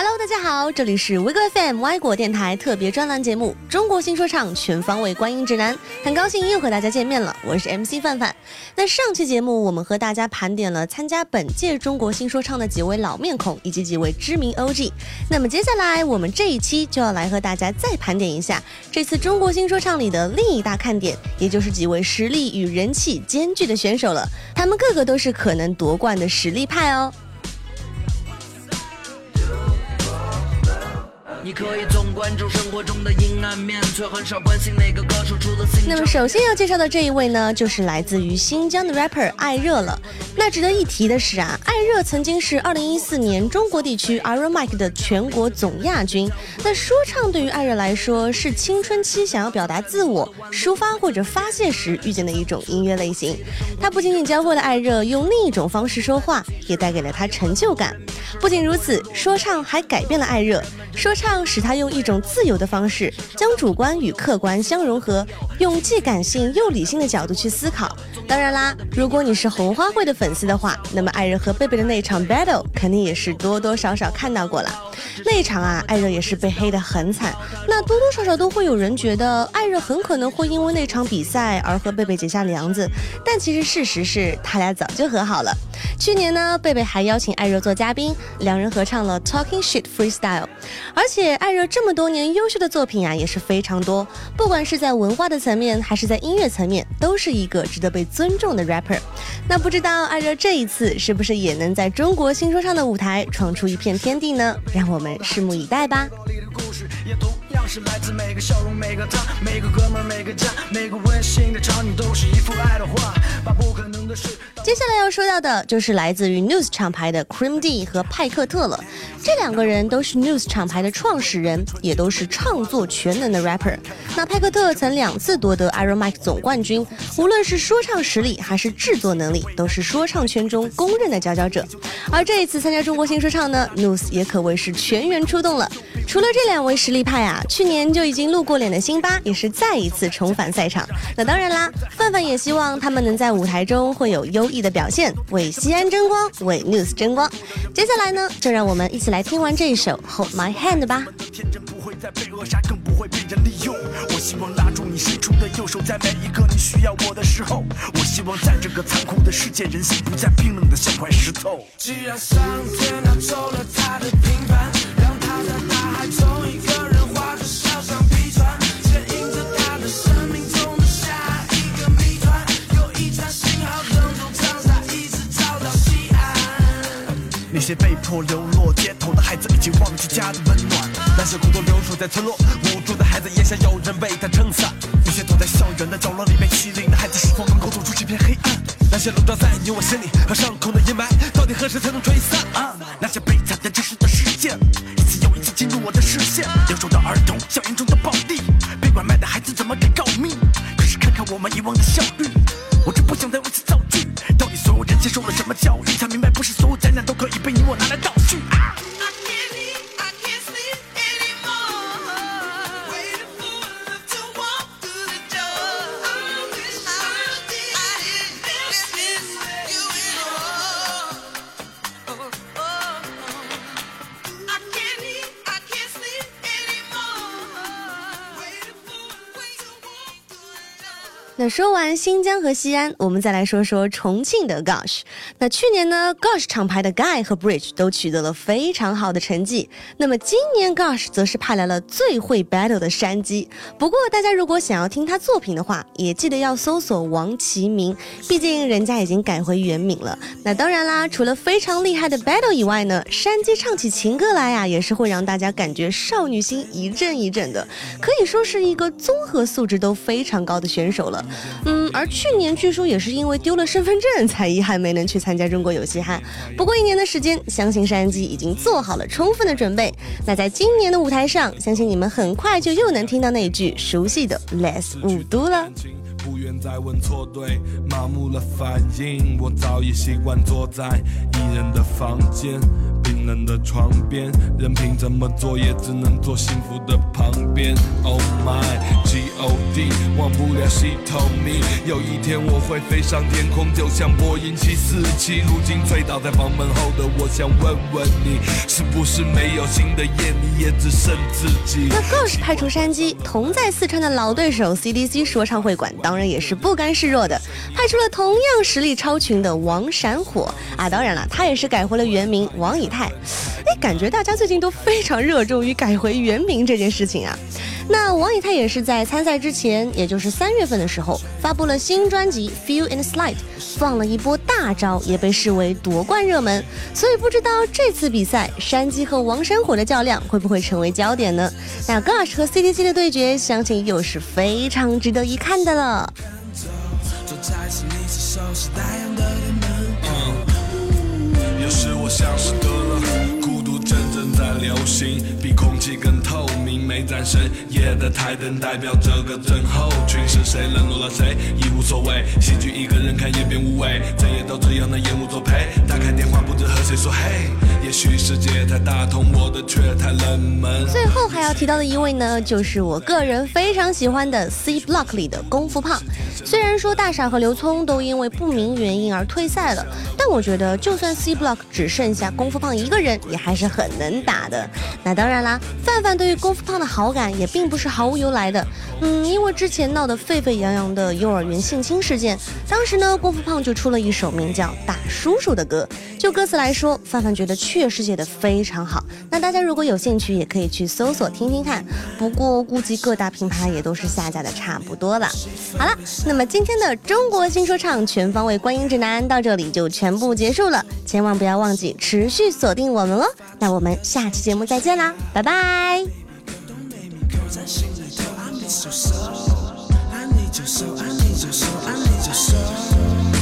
Hello，大家好，这里是 w i g o FM 外国电台特别专栏节目《中国新说唱全方位观音指南》，很高兴又和大家见面了，我是 MC 范范。那上期节目我们和大家盘点了参加本届中国新说唱的几位老面孔以及几位知名 OG，那么接下来我们这一期就要来和大家再盘点一下这次中国新说唱里的另一大看点，也就是几位实力与人气兼具的选手了，他们个个都是可能夺冠的实力派哦。你可以总关注生活中的阴暗面，却很少关心哪个歌手出了新那么首先要介绍的这一位呢，就是来自于新疆的 rapper 艾热了。那值得一提的是啊，艾热曾经是2014年中国地区 Iron Mike 的全国总亚军。那说唱对于艾热来说，是青春期想要表达自我、抒发或者发泄时遇见的一种音乐类型。他不仅仅教会了艾热用另一种方式说话，也带给了他成就感。不仅如此，说唱还改变了艾热。说唱使他用一种自由的方式，将主观与客观相融合，用既感性又理性的角度去思考。当然啦，如果你是红花会的粉丝的话，那么艾热和贝贝的那场 battle 肯定也是多多少少看到过了。那场啊，艾热也是被黑得很惨。那多多少少都会有人觉得艾热很可能会因为那场比赛而和贝贝结下梁子，但其实事实是他俩早就和好了。去年呢，贝贝还邀请艾热做嘉宾，两人合唱了 Talking Shit Freestyle。而且艾热这么多年优秀的作品啊也是非常多，不管是在文化的层面还是在音乐层面，都是一个值得被尊重的 rapper。那不知道艾热这一次是不是也能在中国新说唱的舞台闯出一片天地呢？让我们拭目以待吧。是来自每个笑容，每个他，每个哥们，每个家，每个温馨的场景，都是一幅爱的画。把不可能的事。接下来要说到的就是来自于 News 厂牌的 Cream D 和派克特了。这两个人都是 News 厂牌的创始人，也都是创作全能的 rapper。那派克特曾两次夺得 Iron Mike 总冠军，无论是说唱实力还是制作能力，都是说唱圈中公认的佼佼者。而这一次参加中国新说唱呢，News 也可谓是全员出动了。除了这两位实力派啊，去年就已经露过脸的辛巴也是再一次重返赛场。那当然啦，范范也希望他们能在舞台中会有优异的表现，为西安争光，为 News 争光。接下来呢，就让我们一起来听完这一首 Hold My Hand 吧。再被扼杀，更不会被人利用。我希望拉住你伸出的右手，在每一个你需要我的时候。我希望在这个残酷的世界，人心不再冰冷的像块石头。既然上天拿走了他的平凡，那些被迫流落街头的孩子，已经忘记家的温暖。那些孤独留守在村落，无助的孩子也想有人为他撑伞。那些躲在校园的角落里被欺凌的孩子，是否能够走出这片黑暗？那些笼罩在你我心里和伤口的阴霾，到底何时才能吹散？那些悲惨的真实的事件，一次又一次进入我的视线。留守的儿童，校园中的暴力，被拐卖的孩子怎么敢告密？可是看看我们遗忘的校育，我真不想再为此造句。到底所有人接受了什么教育，才明白不是所有灾难都可被你我拿来倒那说完新疆和西安，我们再来说说重庆的 Gosh。那去年呢，Gosh 厂牌的 Guy 和 Bridge 都取得了非常好的成绩。那么今年 Gosh 则是派来了最会 battle 的山鸡。不过大家如果想要听他作品的话，也记得要搜索王其明，毕竟人家已经改回原名了。那当然啦，除了非常厉害的 battle 以外呢，山鸡唱起情歌来呀，也是会让大家感觉少女心一阵一阵的，可以说是一个综合素质都非常高的选手了。嗯，而去年据说也是因为丢了身份证，才遗憾没能去参加中国有嘻哈。不过一年的时间，相信山鸡已经做好了充分的准备。那在今年的舞台上，相信你们很快就又能听到那句熟悉的 Less 五度了。不愿再问错对，麻木了反应，我早已习惯坐在一人的房间。冰冷的床边，任凭怎么做也只能坐幸福的旁边。Oh my God，忘不了 She told me，有一天我会飞上天空，就像波音七四七。如今醉倒在房门后的我，想问问你，是不是没有新的夜，你也只剩自己？那更是派出山鸡，同在四川的老对手 CDC 说唱会馆，当然也是不甘示弱的，派出了同样实力超群的王闪火啊！当然了，他也是改回了原名王以太。哎，感觉大家最近都非常热衷于改回原名这件事情啊。那王以太也是在参赛之前，也就是三月份的时候，发布了新专辑《Feel and Slide》，放了一波大招，也被视为夺冠热门。所以不知道这次比赛，山鸡和王山火的较量会不会成为焦点呢？那 Gush 和 CDC 的对决，相信又是非常值得一看的了。深夜的台灯代表这个症候群，是谁冷落了谁已无所谓。喜剧一个人看也变无味，整夜都只有那烟雾作陪。打开电话不知和谁说嘿，也许世界太大，同我的却太冷门。最后还要提到的一位呢，就是我个人非常喜欢的 C Block 里的功夫胖。虽然说大傻和刘聪都因为不明原因而退赛了，但我觉得就算 C Block 只剩下功夫胖一个人，也还是很能打的。那当然啦，范范对于功夫胖的好感也并不是毫无由来的。嗯，因为之前闹得沸沸扬扬的幼儿园性侵事件，当时呢，郭富胖就出了一首名叫《大叔叔》的歌。就歌词来说，范范觉得确实写得非常好。那大家如果有兴趣，也可以去搜索听听看。不过估计各大品牌也都是下架的差不多了。好了，那么今天的中国新说唱全方位观影指南到这里就全部结束了。千万不要忘记持续锁定我们哦。那我们下期节目再见啦，拜拜。I need your soul, I need your soul, I need your soul, I need your soul.